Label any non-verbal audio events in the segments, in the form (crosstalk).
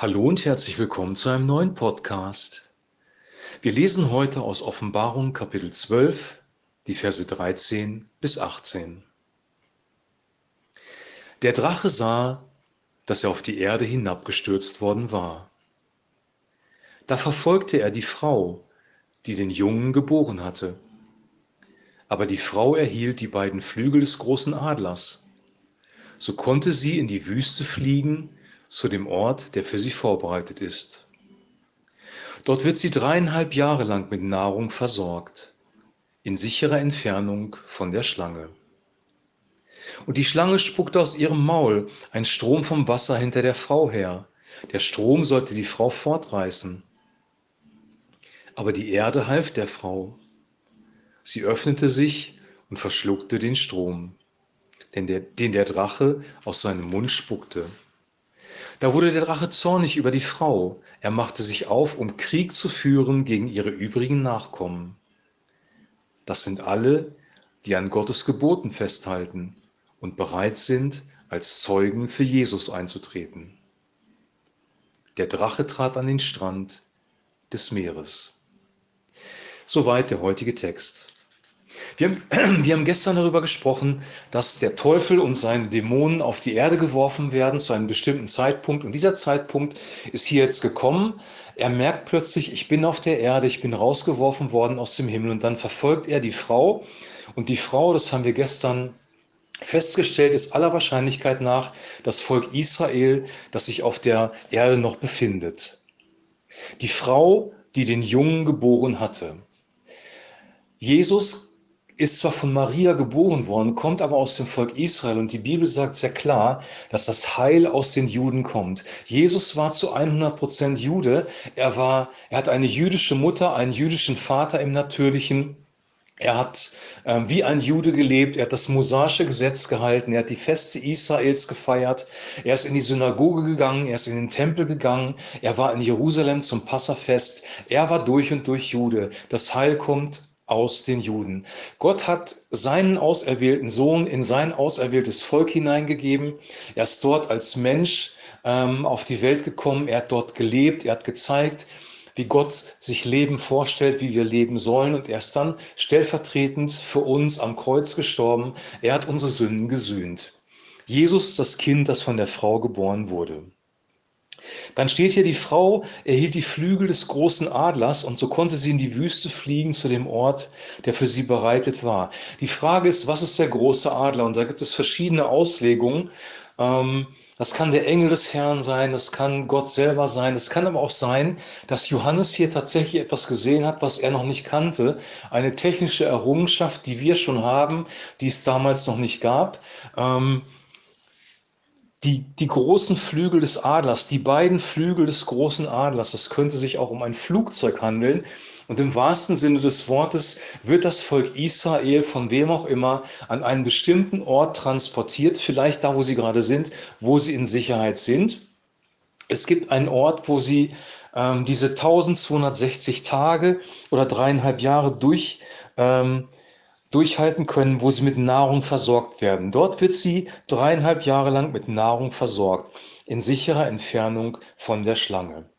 Hallo und herzlich willkommen zu einem neuen Podcast. Wir lesen heute aus Offenbarung Kapitel 12, die Verse 13 bis 18. Der Drache sah, dass er auf die Erde hinabgestürzt worden war. Da verfolgte er die Frau, die den Jungen geboren hatte. Aber die Frau erhielt die beiden Flügel des großen Adlers. So konnte sie in die Wüste fliegen, zu dem Ort, der für sie vorbereitet ist. Dort wird sie dreieinhalb Jahre lang mit Nahrung versorgt, in sicherer Entfernung von der Schlange. Und die Schlange spuckte aus ihrem Maul ein Strom vom Wasser hinter der Frau her. Der Strom sollte die Frau fortreißen. Aber die Erde half der Frau. Sie öffnete sich und verschluckte den Strom, den der, den der Drache aus seinem Mund spuckte. Da wurde der Drache zornig über die Frau. Er machte sich auf, um Krieg zu führen gegen ihre übrigen Nachkommen. Das sind alle, die an Gottes Geboten festhalten und bereit sind, als Zeugen für Jesus einzutreten. Der Drache trat an den Strand des Meeres. Soweit der heutige Text. Wir haben, (clears throat) wir haben gestern darüber gesprochen, dass der Teufel und seine Dämonen auf die Erde geworfen werden zu einem bestimmten Zeitpunkt. Und dieser Zeitpunkt ist hier jetzt gekommen. Er merkt plötzlich, ich bin auf der Erde, ich bin rausgeworfen worden aus dem Himmel. Und dann verfolgt er die Frau. Und die Frau, das haben wir gestern festgestellt, ist aller Wahrscheinlichkeit nach das Volk Israel, das sich auf der Erde noch befindet. Die Frau, die den Jungen geboren hatte. Jesus ist zwar von Maria geboren worden, kommt aber aus dem Volk Israel und die Bibel sagt sehr klar, dass das Heil aus den Juden kommt. Jesus war zu 100 Prozent Jude. Er war, er hat eine jüdische Mutter, einen jüdischen Vater im Natürlichen. Er hat äh, wie ein Jude gelebt, er hat das mosaische Gesetz gehalten, er hat die Feste Israels gefeiert, er ist in die Synagoge gegangen, er ist in den Tempel gegangen, er war in Jerusalem zum Passafest, er war durch und durch Jude. Das Heil kommt aus den Juden. Gott hat seinen auserwählten Sohn in sein auserwähltes Volk hineingegeben. Er ist dort als Mensch ähm, auf die Welt gekommen. Er hat dort gelebt. Er hat gezeigt, wie Gott sich Leben vorstellt, wie wir leben sollen. Und er ist dann stellvertretend für uns am Kreuz gestorben. Er hat unsere Sünden gesühnt. Jesus, das Kind, das von der Frau geboren wurde. Dann steht hier, die Frau erhielt die Flügel des großen Adlers und so konnte sie in die Wüste fliegen zu dem Ort, der für sie bereitet war. Die Frage ist, was ist der große Adler? Und da gibt es verschiedene Auslegungen. Ähm, das kann der Engel des Herrn sein, das kann Gott selber sein, es kann aber auch sein, dass Johannes hier tatsächlich etwas gesehen hat, was er noch nicht kannte. Eine technische Errungenschaft, die wir schon haben, die es damals noch nicht gab. Die, die großen Flügel des Adlers, die beiden Flügel des großen Adlers, es könnte sich auch um ein Flugzeug handeln. Und im wahrsten Sinne des Wortes wird das Volk Israel von wem auch immer an einen bestimmten Ort transportiert, vielleicht da, wo sie gerade sind, wo sie in Sicherheit sind. Es gibt einen Ort, wo sie ähm, diese 1260 Tage oder dreieinhalb Jahre durch ähm, durchhalten können, wo sie mit Nahrung versorgt werden. Dort wird sie dreieinhalb Jahre lang mit Nahrung versorgt, in sicherer Entfernung von der Schlange.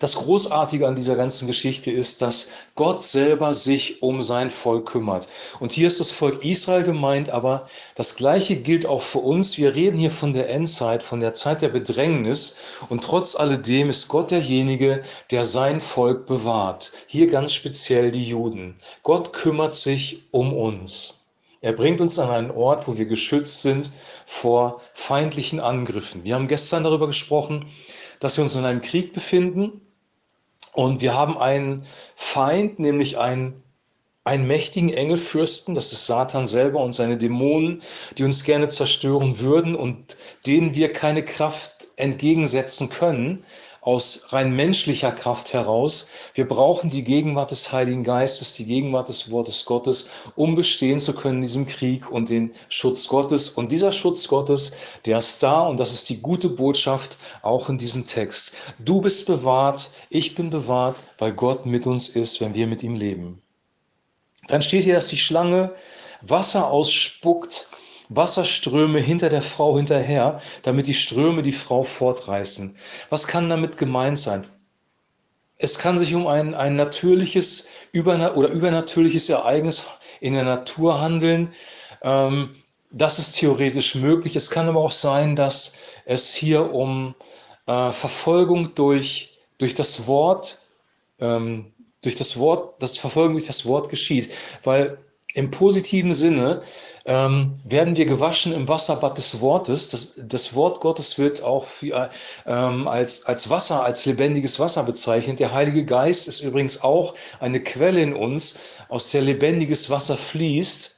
Das Großartige an dieser ganzen Geschichte ist, dass Gott selber sich um sein Volk kümmert. Und hier ist das Volk Israel gemeint, aber das Gleiche gilt auch für uns. Wir reden hier von der Endzeit, von der Zeit der Bedrängnis. Und trotz alledem ist Gott derjenige, der sein Volk bewahrt. Hier ganz speziell die Juden. Gott kümmert sich um uns. Er bringt uns an einen Ort, wo wir geschützt sind vor feindlichen Angriffen. Wir haben gestern darüber gesprochen, dass wir uns in einem Krieg befinden und wir haben einen Feind, nämlich einen, einen mächtigen Engelfürsten, das ist Satan selber und seine Dämonen, die uns gerne zerstören würden und denen wir keine Kraft entgegensetzen können, aus rein menschlicher Kraft heraus. Wir brauchen die Gegenwart des Heiligen Geistes, die Gegenwart des Wortes Gottes, um bestehen zu können in diesem Krieg und den Schutz Gottes. Und dieser Schutz Gottes, der ist da und das ist die gute Botschaft auch in diesem Text. Du bist bewahrt, ich bin bewahrt, weil Gott mit uns ist, wenn wir mit ihm leben. Dann steht hier, dass die Schlange Wasser ausspuckt Wasserströme hinter der Frau hinterher, damit die Ströme die Frau fortreißen. Was kann damit gemeint sein? Es kann sich um ein, ein natürliches überna oder übernatürliches Ereignis in der Natur handeln. Ähm, das ist theoretisch möglich. Es kann aber auch sein, dass es hier um äh, Verfolgung durch, durch das Wort, ähm, durch das Wort, das Verfolgung durch das Wort geschieht. Weil im positiven Sinne ähm, werden wir gewaschen im Wasserbad des Wortes. Das, das Wort Gottes wird auch für, ähm, als, als Wasser, als lebendiges Wasser bezeichnet. Der Heilige Geist ist übrigens auch eine Quelle in uns, aus der lebendiges Wasser fließt.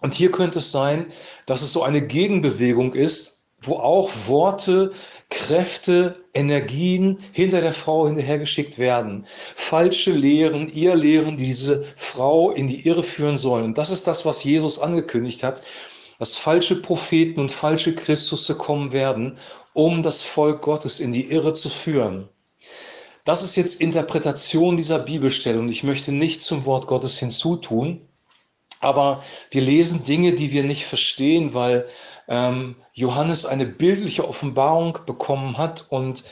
Und hier könnte es sein, dass es so eine Gegenbewegung ist, wo auch Worte, Kräfte, Energien hinter der Frau hinterhergeschickt werden. Falsche Lehren, ihr Lehren, die diese Frau in die Irre führen sollen. Und das ist das, was Jesus angekündigt hat, dass falsche Propheten und falsche Christusse kommen werden, um das Volk Gottes in die Irre zu führen. Das ist jetzt Interpretation dieser Bibelstelle und ich möchte nicht zum Wort Gottes hinzutun. Aber wir lesen Dinge, die wir nicht verstehen, weil ähm, Johannes eine bildliche Offenbarung bekommen hat und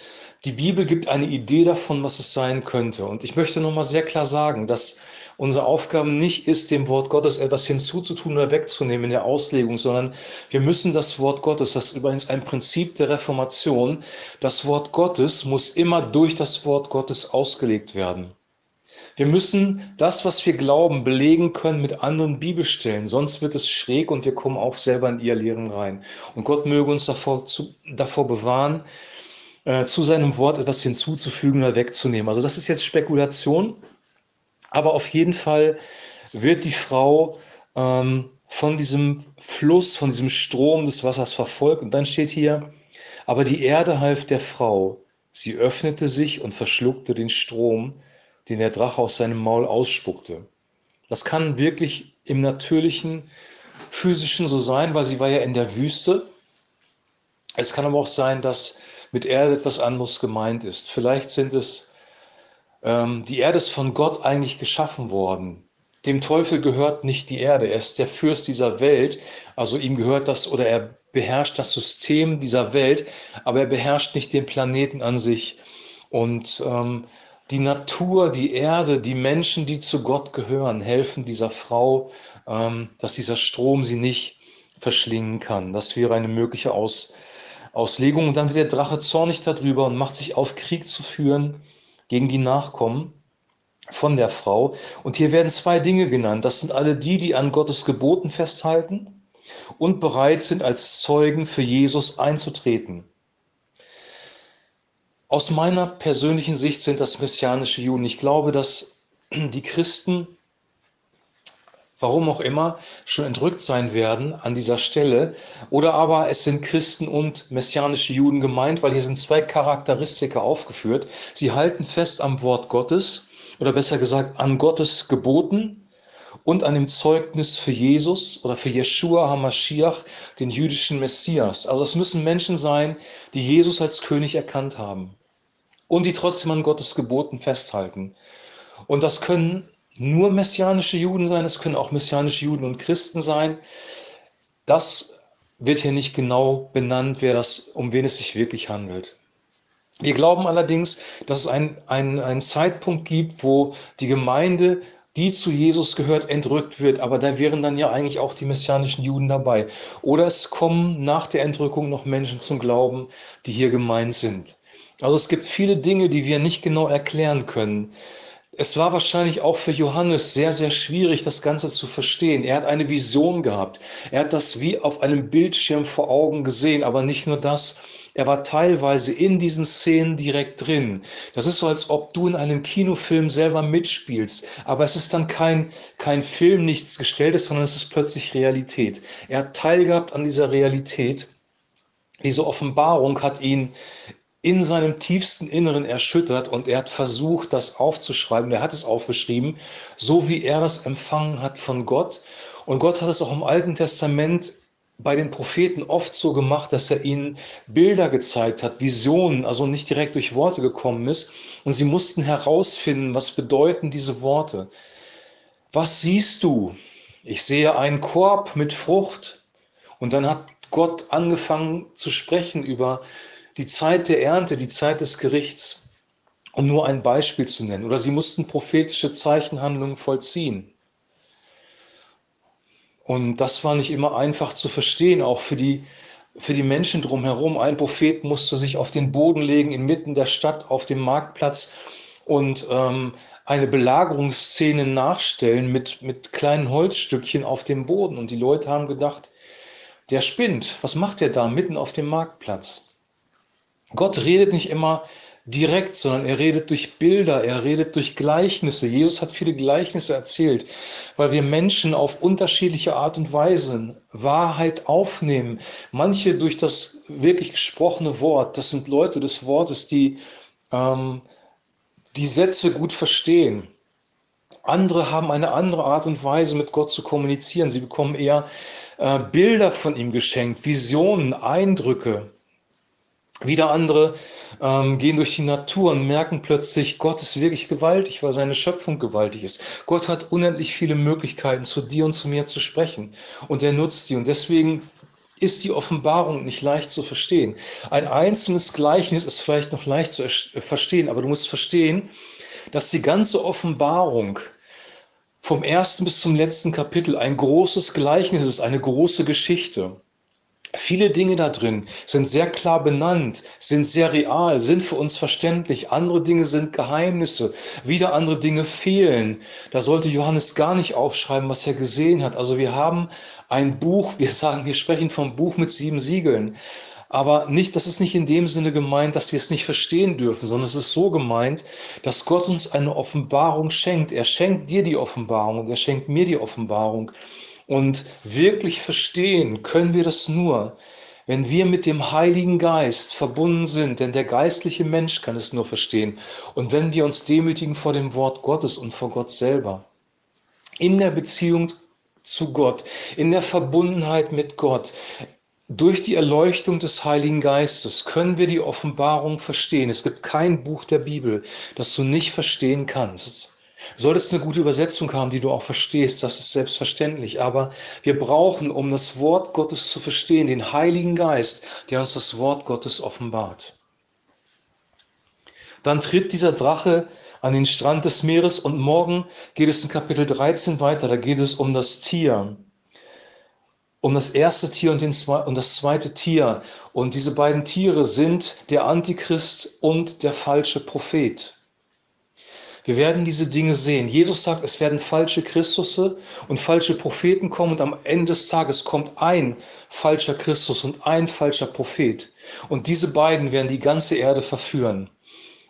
die Bibel gibt eine Idee davon, was es sein könnte. Und ich möchte nochmal sehr klar sagen, dass unsere Aufgabe nicht ist, dem Wort Gottes etwas hinzuzutun oder wegzunehmen in der Auslegung, sondern wir müssen das Wort Gottes, das ist übrigens ein Prinzip der Reformation, das Wort Gottes muss immer durch das Wort Gottes ausgelegt werden. Wir müssen das, was wir glauben, belegen können mit anderen Bibelstellen, sonst wird es schräg und wir kommen auch selber in ihr Lehren rein. Und Gott möge uns davor, zu, davor bewahren, äh, zu seinem Wort etwas hinzuzufügen oder wegzunehmen. Also das ist jetzt Spekulation, aber auf jeden Fall wird die Frau ähm, von diesem Fluss, von diesem Strom des Wassers verfolgt. Und dann steht hier, aber die Erde half der Frau. Sie öffnete sich und verschluckte den Strom, den der Drache aus seinem Maul ausspuckte. Das kann wirklich im natürlichen, physischen so sein, weil sie war ja in der Wüste. Es kann aber auch sein, dass mit Erde etwas anderes gemeint ist. Vielleicht sind es, ähm, die Erde ist von Gott eigentlich geschaffen worden. Dem Teufel gehört nicht die Erde. Er ist der Fürst dieser Welt. Also ihm gehört das oder er beherrscht das System dieser Welt, aber er beherrscht nicht den Planeten an sich. Und ähm, die Natur, die Erde, die Menschen, die zu Gott gehören, helfen dieser Frau, ähm, dass dieser Strom sie nicht verschlingen kann. Das wäre eine mögliche Aus, Auslegung. Und dann wird der Drache zornig darüber und macht sich auf, Krieg zu führen gegen die Nachkommen von der Frau. Und hier werden zwei Dinge genannt. Das sind alle die, die an Gottes Geboten festhalten und bereit sind, als Zeugen für Jesus einzutreten. Aus meiner persönlichen Sicht sind das messianische Juden. Ich glaube, dass (clears throat) die Christen, warum auch immer, schon entrückt sein werden an dieser Stelle. Oder aber es sind Christen und messianische Juden gemeint, weil hier sind zwei Charakteristika aufgeführt. Sie halten fest am Wort Gottes oder besser gesagt an Gottes Geboten und an dem Zeugnis für Jesus oder für Jeshua HaMashiach, den jüdischen Messias. Also es müssen Menschen sein, die Jesus als König erkannt haben und die trotzdem an Gottes Geboten festhalten. Und das können nur messianische Juden sein, es können auch messianische Juden und Christen sein. Das wird hier nicht genau benannt, wer das, um wen es sich wirklich handelt. Wir glauben allerdings, dass es einen ein Zeitpunkt gibt, wo die Gemeinde die zu Jesus gehört, entrückt wird. Aber da wären dann ja eigentlich auch die messianischen Juden dabei. Oder es kommen nach der Entrückung noch Menschen zum Glauben, die hier gemeint sind. Also es gibt viele Dinge, die wir nicht genau erklären können. Es war wahrscheinlich auch für Johannes sehr, sehr schwierig, das Ganze zu verstehen. Er hat eine Vision gehabt. Er hat das wie auf einem Bildschirm vor Augen gesehen, aber nicht nur das. Er war teilweise in diesen Szenen direkt drin. Das ist so, als ob du in einem Kinofilm selber mitspielst. Aber es ist dann kein, kein Film, nichts Gestelltes, sondern es ist plötzlich Realität. Er hat teilgehabt an dieser Realität. Diese Offenbarung hat ihn in seinem tiefsten Inneren erschüttert und er hat versucht, das aufzuschreiben. Er hat es aufgeschrieben, so wie er das empfangen hat von Gott. Und Gott hat es auch im Alten Testament bei den Propheten oft so gemacht, dass er ihnen Bilder gezeigt hat, Visionen, also nicht direkt durch Worte gekommen ist. Und sie mussten herausfinden, was bedeuten diese Worte. Was siehst du? Ich sehe einen Korb mit Frucht. Und dann hat Gott angefangen zu sprechen über die Zeit der Ernte, die Zeit des Gerichts, um nur ein Beispiel zu nennen. Oder sie mussten prophetische Zeichenhandlungen vollziehen. Und das war nicht immer einfach zu verstehen, auch für die, für die Menschen drumherum. Ein Prophet musste sich auf den Boden legen, inmitten der Stadt, auf dem Marktplatz und ähm, eine Belagerungsszene nachstellen mit, mit kleinen Holzstückchen auf dem Boden. Und die Leute haben gedacht, der spinnt. Was macht der da mitten auf dem Marktplatz? Gott redet nicht immer direkt, sondern er redet durch Bilder, er redet durch Gleichnisse. Jesus hat viele Gleichnisse erzählt, weil wir Menschen auf unterschiedliche Art und Weise Wahrheit aufnehmen. Manche durch das wirklich gesprochene Wort, das sind Leute des Wortes, die ähm, die Sätze gut verstehen. Andere haben eine andere Art und Weise, mit Gott zu kommunizieren. Sie bekommen eher äh, Bilder von ihm geschenkt, Visionen, Eindrücke. Wieder andere ähm, gehen durch die Natur und merken plötzlich, Gott ist wirklich gewaltig, weil seine Schöpfung gewaltig ist. Gott hat unendlich viele Möglichkeiten, zu dir und zu mir zu sprechen. Und er nutzt die. Und deswegen ist die Offenbarung nicht leicht zu verstehen. Ein einzelnes Gleichnis ist vielleicht noch leicht zu verstehen, aber du musst verstehen, dass die ganze Offenbarung vom ersten bis zum letzten Kapitel ein großes Gleichnis ist, eine große Geschichte. Viele Dinge da drin sind sehr klar benannt, sind sehr real, sind für uns verständlich. Andere Dinge sind Geheimnisse. Wieder andere Dinge fehlen. Da sollte Johannes gar nicht aufschreiben, was er gesehen hat. Also wir haben ein Buch, wir sagen, wir sprechen vom Buch mit sieben Siegeln. Aber nicht, das ist nicht in dem Sinne gemeint, dass wir es nicht verstehen dürfen, sondern es ist so gemeint, dass Gott uns eine Offenbarung schenkt. Er schenkt dir die Offenbarung und er schenkt mir die Offenbarung. Und wirklich verstehen können wir das nur, wenn wir mit dem Heiligen Geist verbunden sind, denn der geistliche Mensch kann es nur verstehen. Und wenn wir uns demütigen vor dem Wort Gottes und vor Gott selber. In der Beziehung zu Gott, in der Verbundenheit mit Gott, durch die Erleuchtung des Heiligen Geistes können wir die Offenbarung verstehen. Es gibt kein Buch der Bibel, das du nicht verstehen kannst. Solltest eine gute Übersetzung haben, die du auch verstehst, das ist selbstverständlich. Aber wir brauchen, um das Wort Gottes zu verstehen, den Heiligen Geist, der uns das Wort Gottes offenbart. Dann tritt dieser Drache an den Strand des Meeres und morgen geht es in Kapitel 13 weiter. Da geht es um das Tier, um das erste Tier und, den, und das zweite Tier. Und diese beiden Tiere sind der Antichrist und der falsche Prophet. Wir werden diese Dinge sehen. Jesus sagt, es werden falsche Christusse und falsche Propheten kommen und am Ende des Tages kommt ein falscher Christus und ein falscher Prophet. Und diese beiden werden die ganze Erde verführen.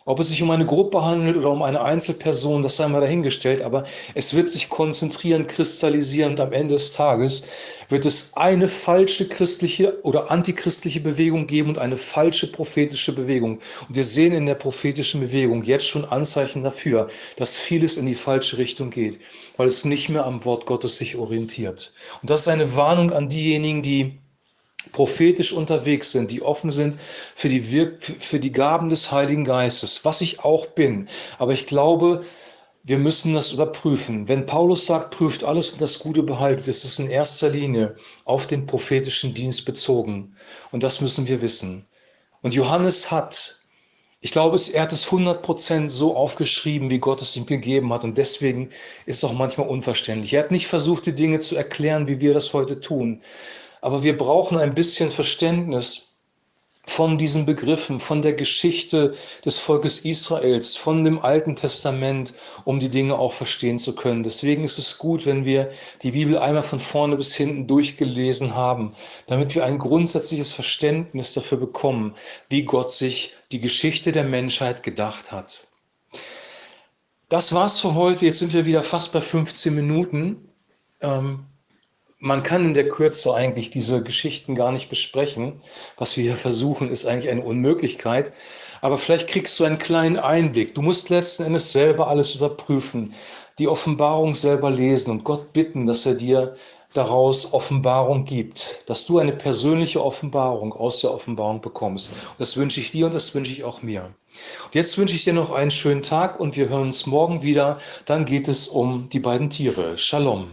Ob es sich um eine Gruppe handelt oder um eine Einzelperson, das sei mal dahingestellt, aber es wird sich konzentrieren, kristallisieren und am Ende des Tages wird es eine falsche christliche oder antichristliche Bewegung geben und eine falsche prophetische Bewegung. Und wir sehen in der prophetischen Bewegung jetzt schon Anzeichen dafür, dass vieles in die falsche Richtung geht, weil es nicht mehr am Wort Gottes sich orientiert. Und das ist eine Warnung an diejenigen, die prophetisch unterwegs sind, die offen sind für die, Wirk für die Gaben des Heiligen Geistes, was ich auch bin. Aber ich glaube, wir müssen das überprüfen. Wenn Paulus sagt, prüft alles und das Gute behaltet, ist es in erster Linie auf den prophetischen Dienst bezogen. Und das müssen wir wissen. Und Johannes hat, ich glaube, er hat es 100% so aufgeschrieben, wie Gott es ihm gegeben hat. Und deswegen ist es auch manchmal unverständlich. Er hat nicht versucht, die Dinge zu erklären, wie wir das heute tun. Aber wir brauchen ein bisschen Verständnis von diesen Begriffen, von der Geschichte des Volkes Israels, von dem Alten Testament, um die Dinge auch verstehen zu können. Deswegen ist es gut, wenn wir die Bibel einmal von vorne bis hinten durchgelesen haben, damit wir ein grundsätzliches Verständnis dafür bekommen, wie Gott sich die Geschichte der Menschheit gedacht hat. Das war's für heute. Jetzt sind wir wieder fast bei 15 Minuten. Ähm, man kann in der Kürze eigentlich diese Geschichten gar nicht besprechen. Was wir hier versuchen, ist eigentlich eine Unmöglichkeit. Aber vielleicht kriegst du einen kleinen Einblick. Du musst letzten Endes selber alles überprüfen, die Offenbarung selber lesen und Gott bitten, dass er dir daraus Offenbarung gibt, dass du eine persönliche Offenbarung aus der Offenbarung bekommst. Und das wünsche ich dir und das wünsche ich auch mir. Und jetzt wünsche ich dir noch einen schönen Tag und wir hören uns morgen wieder. Dann geht es um die beiden Tiere. Shalom.